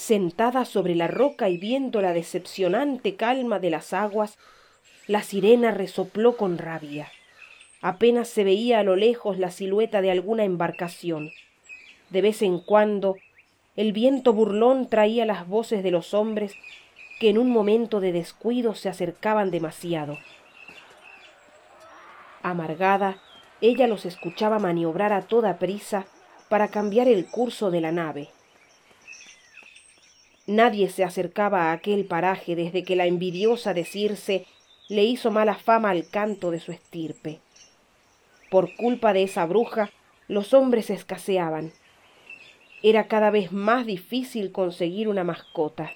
Sentada sobre la roca y viendo la decepcionante calma de las aguas, la sirena resopló con rabia. Apenas se veía a lo lejos la silueta de alguna embarcación. De vez en cuando el viento burlón traía las voces de los hombres que en un momento de descuido se acercaban demasiado. Amargada, ella los escuchaba maniobrar a toda prisa para cambiar el curso de la nave. Nadie se acercaba a aquel paraje desde que la envidiosa de Circe le hizo mala fama al canto de su estirpe. Por culpa de esa bruja, los hombres escaseaban. Era cada vez más difícil conseguir una mascota.